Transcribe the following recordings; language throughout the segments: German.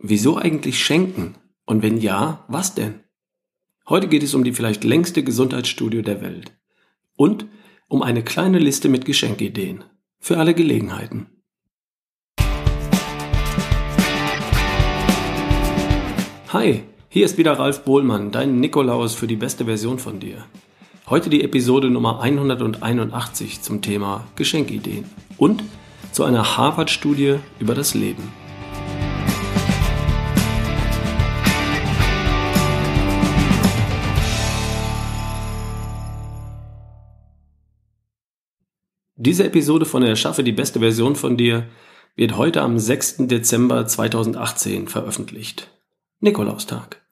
Wieso eigentlich schenken? Und wenn ja, was denn? Heute geht es um die vielleicht längste Gesundheitsstudie der Welt. Und um eine kleine Liste mit Geschenkideen. Für alle Gelegenheiten. Hi, hier ist wieder Ralf Bohlmann, dein Nikolaus für die beste Version von dir. Heute die Episode Nummer 181 zum Thema Geschenkideen und zu einer Harvard-Studie über das Leben. Diese Episode von Erschaffe die beste Version von dir wird heute am 6. Dezember 2018 veröffentlicht. Nikolaustag.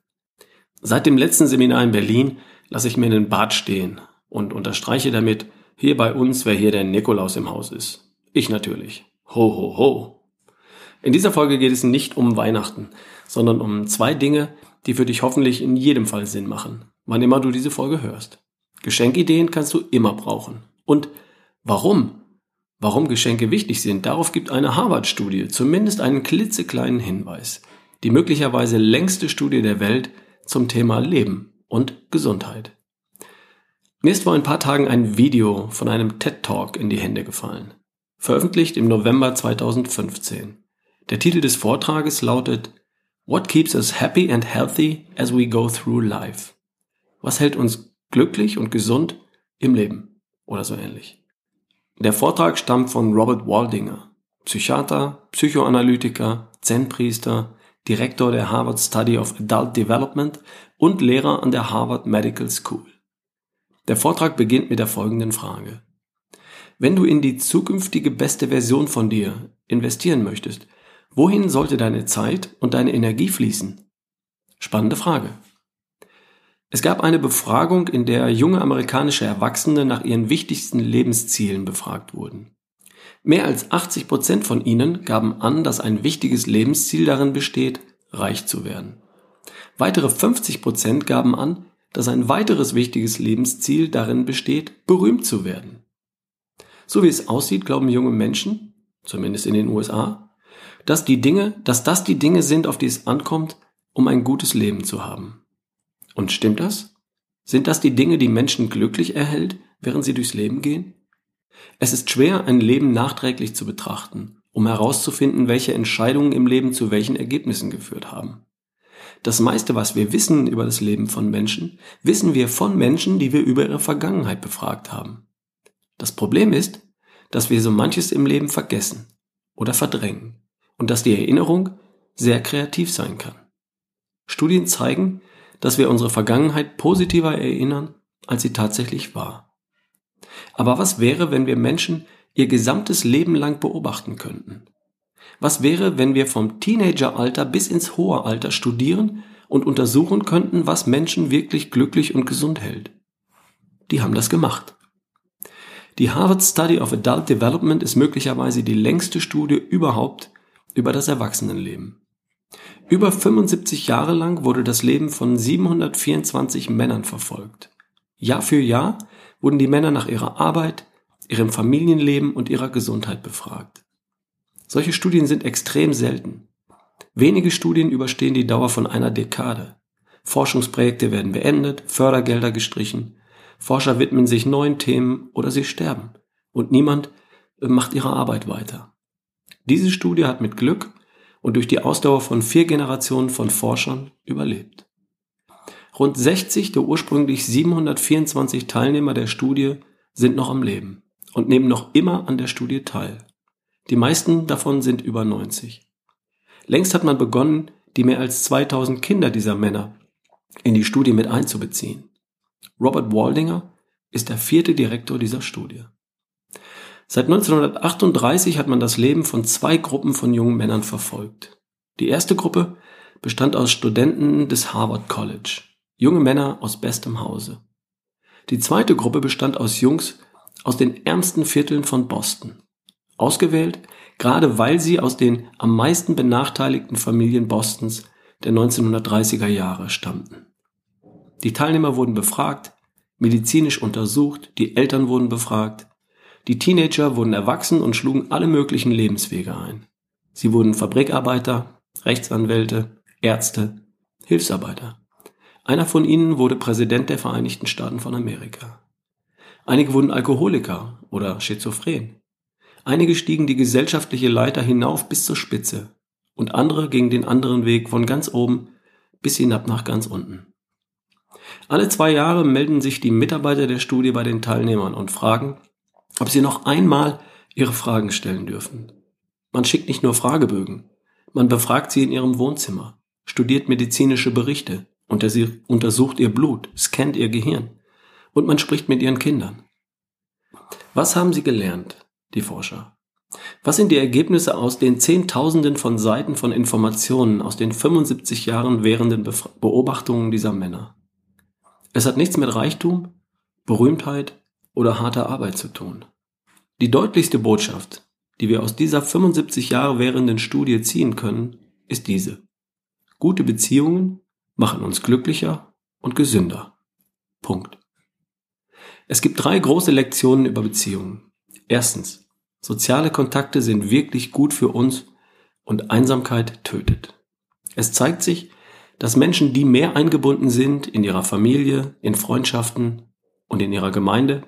Seit dem letzten Seminar in Berlin lasse ich mir den Bart stehen und unterstreiche damit, hier bei uns, wer hier der Nikolaus im Haus ist. Ich natürlich. Ho, ho, ho. In dieser Folge geht es nicht um Weihnachten, sondern um zwei Dinge, die für dich hoffentlich in jedem Fall Sinn machen, wann immer du diese Folge hörst. Geschenkideen kannst du immer brauchen. Und Warum? Warum Geschenke wichtig sind, darauf gibt eine Harvard-Studie zumindest einen klitzekleinen Hinweis. Die möglicherweise längste Studie der Welt zum Thema Leben und Gesundheit. Mir ist vor ein paar Tagen ein Video von einem TED Talk in die Hände gefallen. Veröffentlicht im November 2015. Der Titel des Vortrages lautet What keeps us happy and healthy as we go through life? Was hält uns glücklich und gesund im Leben? Oder so ähnlich. Der Vortrag stammt von Robert Waldinger, Psychiater, Psychoanalytiker, Zen-Priester, Direktor der Harvard Study of Adult Development und Lehrer an der Harvard Medical School. Der Vortrag beginnt mit der folgenden Frage. Wenn du in die zukünftige beste Version von dir investieren möchtest, wohin sollte deine Zeit und deine Energie fließen? Spannende Frage. Es gab eine Befragung, in der junge amerikanische Erwachsene nach ihren wichtigsten Lebenszielen befragt wurden. Mehr als 80 Prozent von ihnen gaben an, dass ein wichtiges Lebensziel darin besteht, reich zu werden. Weitere 50 Prozent gaben an, dass ein weiteres wichtiges Lebensziel darin besteht, berühmt zu werden. So wie es aussieht, glauben junge Menschen, zumindest in den USA, dass die Dinge, dass das die Dinge sind, auf die es ankommt, um ein gutes Leben zu haben. Und stimmt das? Sind das die Dinge, die Menschen glücklich erhält, während sie durchs Leben gehen? Es ist schwer, ein Leben nachträglich zu betrachten, um herauszufinden, welche Entscheidungen im Leben zu welchen Ergebnissen geführt haben. Das meiste, was wir wissen über das Leben von Menschen, wissen wir von Menschen, die wir über ihre Vergangenheit befragt haben. Das Problem ist, dass wir so manches im Leben vergessen oder verdrängen und dass die Erinnerung sehr kreativ sein kann. Studien zeigen, dass wir unsere Vergangenheit positiver erinnern, als sie tatsächlich war. Aber was wäre, wenn wir Menschen ihr gesamtes Leben lang beobachten könnten? Was wäre, wenn wir vom Teenageralter bis ins hohe Alter studieren und untersuchen könnten, was Menschen wirklich glücklich und gesund hält? Die haben das gemacht. Die Harvard Study of Adult Development ist möglicherweise die längste Studie überhaupt über das Erwachsenenleben. Über 75 Jahre lang wurde das Leben von 724 Männern verfolgt. Jahr für Jahr wurden die Männer nach ihrer Arbeit, ihrem Familienleben und ihrer Gesundheit befragt. Solche Studien sind extrem selten. Wenige Studien überstehen die Dauer von einer Dekade. Forschungsprojekte werden beendet, Fördergelder gestrichen, Forscher widmen sich neuen Themen oder sie sterben und niemand macht ihre Arbeit weiter. Diese Studie hat mit Glück und durch die Ausdauer von vier Generationen von Forschern überlebt. Rund 60 der ursprünglich 724 Teilnehmer der Studie sind noch am Leben und nehmen noch immer an der Studie teil. Die meisten davon sind über 90. Längst hat man begonnen, die mehr als 2000 Kinder dieser Männer in die Studie mit einzubeziehen. Robert Waldinger ist der vierte Direktor dieser Studie. Seit 1938 hat man das Leben von zwei Gruppen von jungen Männern verfolgt. Die erste Gruppe bestand aus Studenten des Harvard College, junge Männer aus bestem Hause. Die zweite Gruppe bestand aus Jungs aus den ärmsten Vierteln von Boston. Ausgewählt, gerade weil sie aus den am meisten benachteiligten Familien Bostons der 1930er Jahre stammten. Die Teilnehmer wurden befragt, medizinisch untersucht, die Eltern wurden befragt, die Teenager wurden erwachsen und schlugen alle möglichen Lebenswege ein. Sie wurden Fabrikarbeiter, Rechtsanwälte, Ärzte, Hilfsarbeiter. Einer von ihnen wurde Präsident der Vereinigten Staaten von Amerika. Einige wurden Alkoholiker oder Schizophren. Einige stiegen die gesellschaftliche Leiter hinauf bis zur Spitze und andere gingen den anderen Weg von ganz oben bis hinab nach ganz unten. Alle zwei Jahre melden sich die Mitarbeiter der Studie bei den Teilnehmern und fragen, ob sie noch einmal ihre Fragen stellen dürfen. Man schickt nicht nur Fragebögen, man befragt sie in ihrem Wohnzimmer, studiert medizinische Berichte, untersucht ihr Blut, scannt ihr Gehirn und man spricht mit ihren Kindern. Was haben sie gelernt? die Forscher. Was sind die Ergebnisse aus den Zehntausenden von Seiten von Informationen aus den 75 Jahren währenden Beobachtungen dieser Männer? Es hat nichts mit Reichtum, Berühmtheit oder harter Arbeit zu tun. Die deutlichste Botschaft, die wir aus dieser 75 Jahre währenden Studie ziehen können, ist diese. Gute Beziehungen machen uns glücklicher und gesünder. Punkt. Es gibt drei große Lektionen über Beziehungen. Erstens, Soziale Kontakte sind wirklich gut für uns und Einsamkeit tötet. Es zeigt sich, dass Menschen, die mehr eingebunden sind in ihrer Familie, in Freundschaften und in ihrer Gemeinde,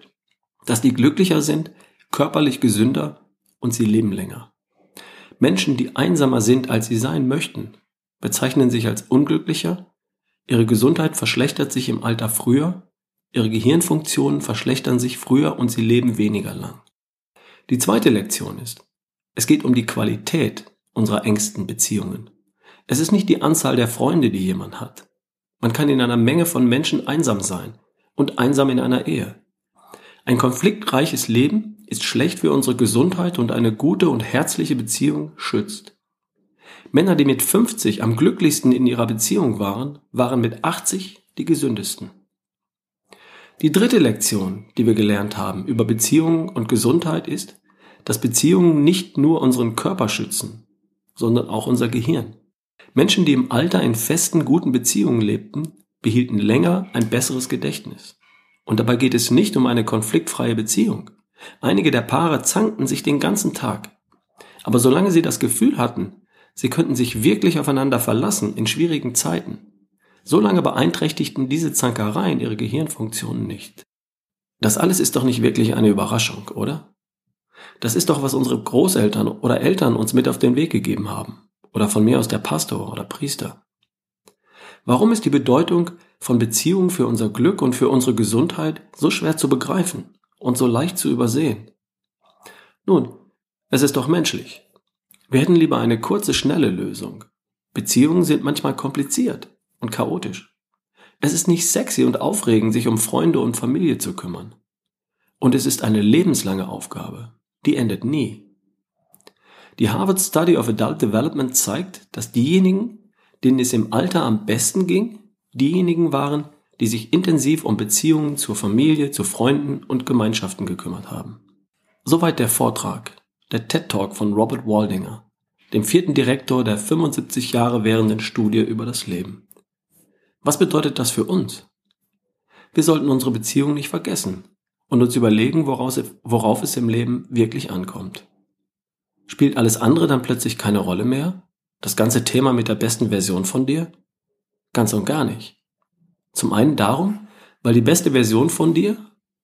dass die glücklicher sind, körperlich gesünder und sie leben länger. Menschen, die einsamer sind, als sie sein möchten, bezeichnen sich als unglücklicher, ihre Gesundheit verschlechtert sich im Alter früher, ihre Gehirnfunktionen verschlechtern sich früher und sie leben weniger lang. Die zweite Lektion ist, es geht um die Qualität unserer engsten Beziehungen. Es ist nicht die Anzahl der Freunde, die jemand hat. Man kann in einer Menge von Menschen einsam sein und einsam in einer Ehe. Ein konfliktreiches Leben ist schlecht für unsere Gesundheit und eine gute und herzliche Beziehung schützt. Männer, die mit 50 am glücklichsten in ihrer Beziehung waren, waren mit 80 die gesündesten. Die dritte Lektion, die wir gelernt haben über Beziehungen und Gesundheit ist, dass Beziehungen nicht nur unseren Körper schützen, sondern auch unser Gehirn. Menschen, die im Alter in festen, guten Beziehungen lebten, behielten länger ein besseres Gedächtnis. Und dabei geht es nicht um eine konfliktfreie Beziehung. Einige der Paare zankten sich den ganzen Tag. Aber solange sie das Gefühl hatten, sie könnten sich wirklich aufeinander verlassen in schwierigen Zeiten, so lange beeinträchtigten diese Zankereien ihre Gehirnfunktionen nicht. Das alles ist doch nicht wirklich eine Überraschung, oder? Das ist doch, was unsere Großeltern oder Eltern uns mit auf den Weg gegeben haben. Oder von mir aus der Pastor oder Priester. Warum ist die Bedeutung von Beziehungen für unser Glück und für unsere Gesundheit so schwer zu begreifen und so leicht zu übersehen? Nun, es ist doch menschlich. Wir hätten lieber eine kurze, schnelle Lösung. Beziehungen sind manchmal kompliziert und chaotisch. Es ist nicht sexy und aufregend, sich um Freunde und Familie zu kümmern. Und es ist eine lebenslange Aufgabe. Die endet nie. Die Harvard Study of Adult Development zeigt, dass diejenigen, denen es im Alter am besten ging, diejenigen waren, die sich intensiv um Beziehungen zur Familie, zu Freunden und Gemeinschaften gekümmert haben. Soweit der Vortrag, der TED Talk von Robert Waldinger, dem vierten Direktor der 75 Jahre währenden Studie über das Leben. Was bedeutet das für uns? Wir sollten unsere Beziehung nicht vergessen und uns überlegen, woraus, worauf es im Leben wirklich ankommt. Spielt alles andere dann plötzlich keine Rolle mehr? Das ganze Thema mit der besten Version von dir? Ganz und gar nicht. Zum einen darum, weil die beste Version von dir,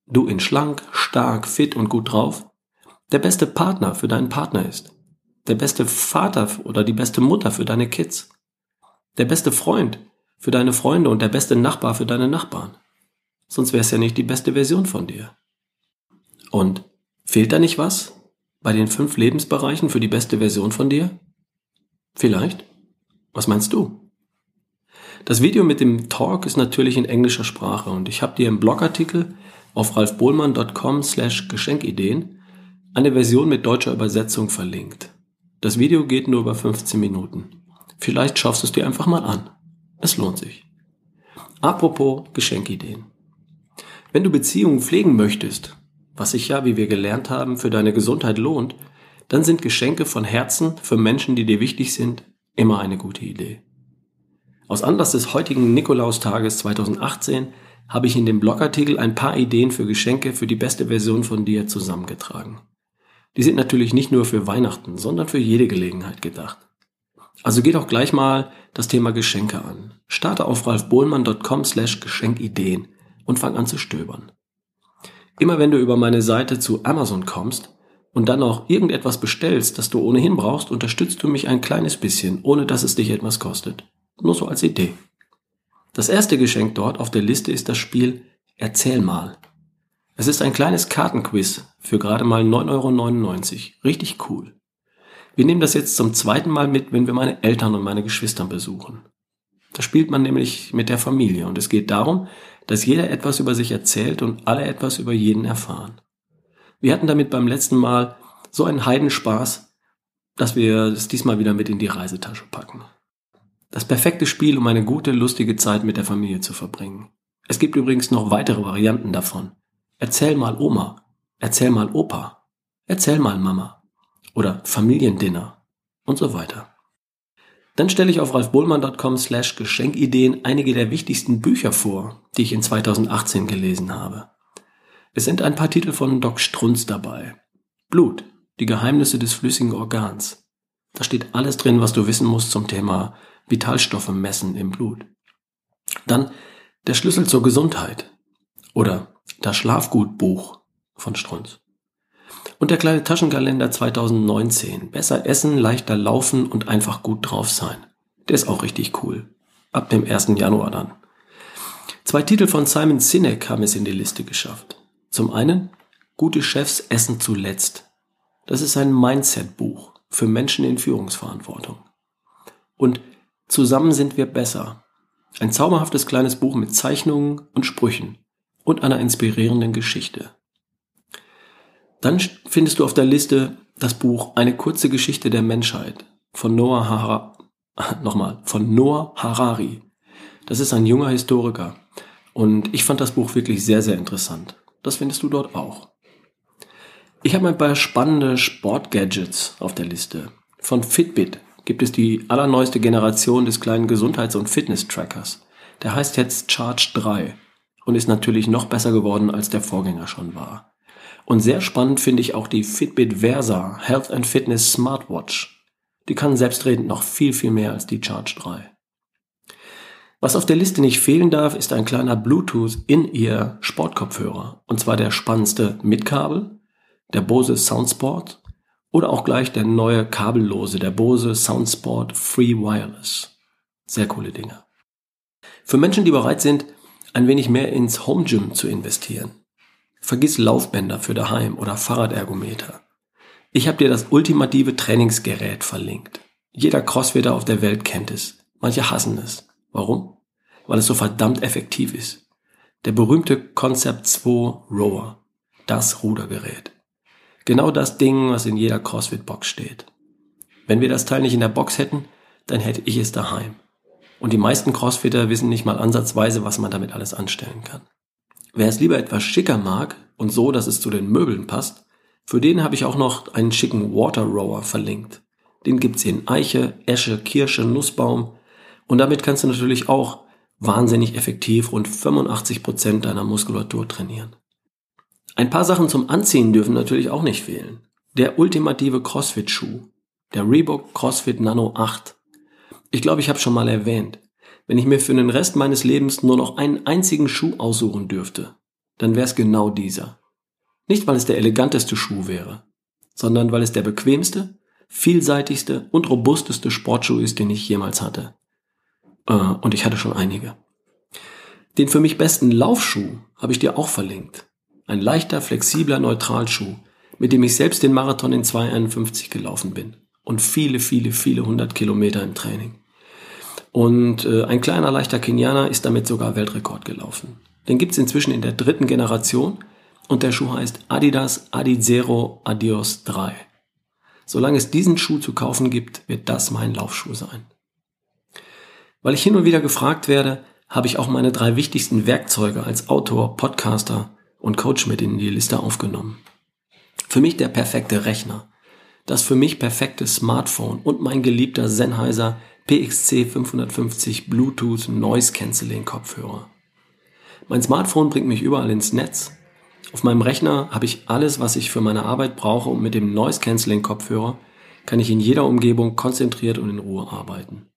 du in schlank, stark, fit und gut drauf, der beste Partner für deinen Partner ist. Der beste Vater oder die beste Mutter für deine Kids. Der beste Freund für deine Freunde und der beste Nachbar für deine Nachbarn. Sonst wär's ja nicht die beste Version von dir. Und fehlt da nicht was bei den fünf Lebensbereichen für die beste Version von dir? Vielleicht? Was meinst du? Das Video mit dem Talk ist natürlich in englischer Sprache und ich habe dir im Blogartikel auf ralfbohlmann.com slash Geschenkideen eine Version mit deutscher Übersetzung verlinkt. Das Video geht nur über 15 Minuten. Vielleicht schaust du es dir einfach mal an. Es lohnt sich. Apropos Geschenkideen. Wenn du Beziehungen pflegen möchtest, was sich ja, wie wir gelernt haben, für deine Gesundheit lohnt, dann sind Geschenke von Herzen für Menschen, die dir wichtig sind, immer eine gute Idee. Aus Anlass des heutigen Nikolaustages 2018 habe ich in dem Blogartikel ein paar Ideen für Geschenke für die beste Version von dir zusammengetragen. Die sind natürlich nicht nur für Weihnachten, sondern für jede Gelegenheit gedacht. Also geht auch gleich mal das Thema Geschenke an. Starte auf ralfbohlmann.com slash Geschenkideen und fang an zu stöbern. Immer wenn du über meine Seite zu Amazon kommst und dann auch irgendetwas bestellst, das du ohnehin brauchst, unterstützt du mich ein kleines bisschen, ohne dass es dich etwas kostet. Nur so als Idee. Das erste Geschenk dort auf der Liste ist das Spiel Erzähl mal. Es ist ein kleines Kartenquiz für gerade mal 9,99 Euro. Richtig cool. Wir nehmen das jetzt zum zweiten Mal mit, wenn wir meine Eltern und meine Geschwister besuchen. Da spielt man nämlich mit der Familie und es geht darum, dass jeder etwas über sich erzählt und alle etwas über jeden erfahren. Wir hatten damit beim letzten Mal so einen Heidenspaß, dass wir es diesmal wieder mit in die Reisetasche packen. Das perfekte Spiel, um eine gute, lustige Zeit mit der Familie zu verbringen. Es gibt übrigens noch weitere Varianten davon. Erzähl mal Oma. Erzähl mal Opa. Erzähl mal Mama. Oder Familiendinner. Und so weiter. Dann stelle ich auf ralfbohlmann.com slash Geschenkideen einige der wichtigsten Bücher vor, die ich in 2018 gelesen habe. Es sind ein paar Titel von Doc Strunz dabei. Blut, die Geheimnisse des flüssigen Organs. Da steht alles drin, was du wissen musst zum Thema Vitalstoffe messen im Blut. Dann der Schlüssel zur Gesundheit oder das Schlafgutbuch von Strunz. Und der kleine Taschenkalender 2019. Besser essen, leichter laufen und einfach gut drauf sein. Der ist auch richtig cool. Ab dem 1. Januar dann. Zwei Titel von Simon Sinek haben es in die Liste geschafft. Zum einen Gute Chefs essen zuletzt. Das ist ein Mindset-Buch für Menschen in Führungsverantwortung. Und Zusammen sind wir besser. Ein zauberhaftes kleines Buch mit Zeichnungen und Sprüchen und einer inspirierenden Geschichte. Dann findest du auf der Liste das Buch Eine kurze Geschichte der Menschheit von Noah Harari. Nochmal, von Noah Harari. Das ist ein junger Historiker. Und ich fand das Buch wirklich sehr, sehr interessant. Das findest du dort auch. Ich habe ein paar spannende Sportgadgets auf der Liste. Von Fitbit gibt es die allerneueste Generation des kleinen Gesundheits- und Fitness-Trackers. Der heißt jetzt Charge 3 und ist natürlich noch besser geworden, als der Vorgänger schon war. Und sehr spannend finde ich auch die Fitbit Versa Health and Fitness Smartwatch. Die kann selbstredend noch viel, viel mehr als die Charge 3. Was auf der Liste nicht fehlen darf, ist ein kleiner Bluetooth in ihr Sportkopfhörer. Und zwar der spannendste mit Kabel, der Bose Soundsport oder auch gleich der neue kabellose, der Bose Soundsport Free Wireless. Sehr coole Dinge. Für Menschen, die bereit sind, ein wenig mehr ins Home Gym zu investieren. Vergiss Laufbänder für daheim oder Fahrradergometer. Ich habe dir das ultimative Trainingsgerät verlinkt. Jeder Crossfitter auf der Welt kennt es. Manche hassen es. Warum? Weil es so verdammt effektiv ist. Der berühmte Concept 2 Rower. Das Rudergerät. Genau das Ding, was in jeder CrossFit-Box steht. Wenn wir das Teil nicht in der Box hätten, dann hätte ich es daheim. Und die meisten Crossfitter wissen nicht mal ansatzweise, was man damit alles anstellen kann. Wer es lieber etwas schicker mag und so, dass es zu den Möbeln passt, für den habe ich auch noch einen schicken Water Rower verlinkt. Den gibt's in Eiche, Esche, Kirsche, Nussbaum und damit kannst du natürlich auch wahnsinnig effektiv rund 85 Prozent deiner Muskulatur trainieren. Ein paar Sachen zum Anziehen dürfen natürlich auch nicht fehlen. Der ultimative CrossFit-Schuh. Der Reebok CrossFit Nano 8. Ich glaube, ich habe schon mal erwähnt. Wenn ich mir für den Rest meines Lebens nur noch einen einzigen Schuh aussuchen dürfte, dann wäre es genau dieser. Nicht, weil es der eleganteste Schuh wäre, sondern weil es der bequemste, vielseitigste und robusteste Sportschuh ist, den ich jemals hatte. Äh, und ich hatte schon einige. Den für mich besten Laufschuh habe ich dir auch verlinkt. Ein leichter, flexibler Neutralschuh, mit dem ich selbst den Marathon in 2,51 gelaufen bin. Und viele, viele, viele hundert Kilometer im Training. Und äh, ein kleiner, leichter Kenianer ist damit sogar Weltrekord gelaufen. Den gibt's inzwischen in der dritten Generation und der Schuh heißt Adidas Adizero Adios 3. Solange es diesen Schuh zu kaufen gibt, wird das mein Laufschuh sein. Weil ich hin und wieder gefragt werde, habe ich auch meine drei wichtigsten Werkzeuge als Autor, Podcaster und Coach mit in die Liste aufgenommen. Für mich der perfekte Rechner, das für mich perfekte Smartphone und mein geliebter Sennheiser PXC 550 Bluetooth Noise Cancelling Kopfhörer. Mein Smartphone bringt mich überall ins Netz. Auf meinem Rechner habe ich alles, was ich für meine Arbeit brauche und mit dem Noise Cancelling Kopfhörer kann ich in jeder Umgebung konzentriert und in Ruhe arbeiten.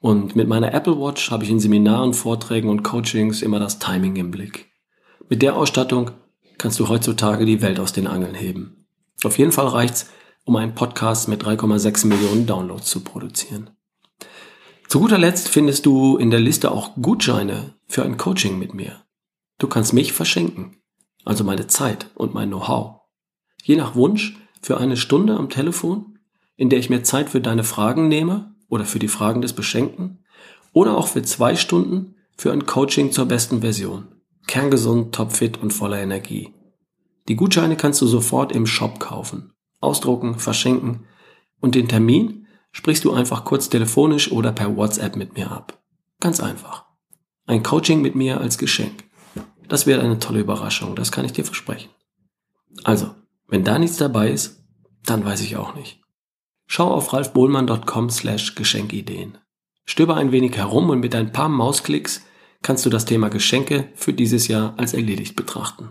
Und mit meiner Apple Watch habe ich in Seminaren, Vorträgen und Coachings immer das Timing im Blick. Mit der Ausstattung kannst du heutzutage die Welt aus den Angeln heben. Auf jeden Fall reicht's, um einen Podcast mit 3,6 Millionen Downloads zu produzieren. Zu guter Letzt findest du in der Liste auch Gutscheine für ein Coaching mit mir. Du kannst mich verschenken, also meine Zeit und mein Know-how. Je nach Wunsch für eine Stunde am Telefon, in der ich mir Zeit für deine Fragen nehme oder für die Fragen des Beschenkten oder auch für zwei Stunden für ein Coaching zur besten Version. Kerngesund, topfit und voller Energie. Die Gutscheine kannst du sofort im Shop kaufen, ausdrucken, verschenken und den Termin sprichst du einfach kurz telefonisch oder per WhatsApp mit mir ab. Ganz einfach. Ein Coaching mit mir als Geschenk. Das wäre eine tolle Überraschung, das kann ich dir versprechen. Also, wenn da nichts dabei ist, dann weiß ich auch nicht. Schau auf ralfbohlmann.com slash Geschenkideen. Stöber ein wenig herum und mit ein paar Mausklicks kannst du das Thema Geschenke für dieses Jahr als erledigt betrachten.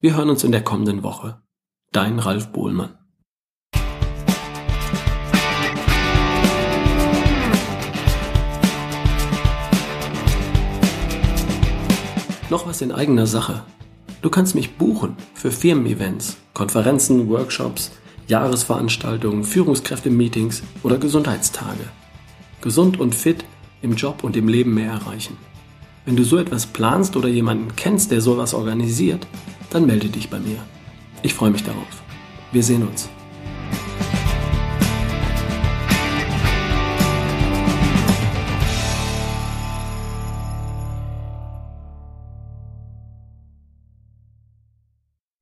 Wir hören uns in der kommenden Woche. Dein Ralf Bohlmann. Noch was in eigener Sache. Du kannst mich buchen für Firmen-Events, Konferenzen, Workshops, Jahresveranstaltungen, Führungskräfte-Meetings oder Gesundheitstage. Gesund und fit im Job und im Leben mehr erreichen. Wenn du so etwas planst oder jemanden kennst, der sowas organisiert, dann melde dich bei mir. Ich freue mich darauf. Wir sehen uns.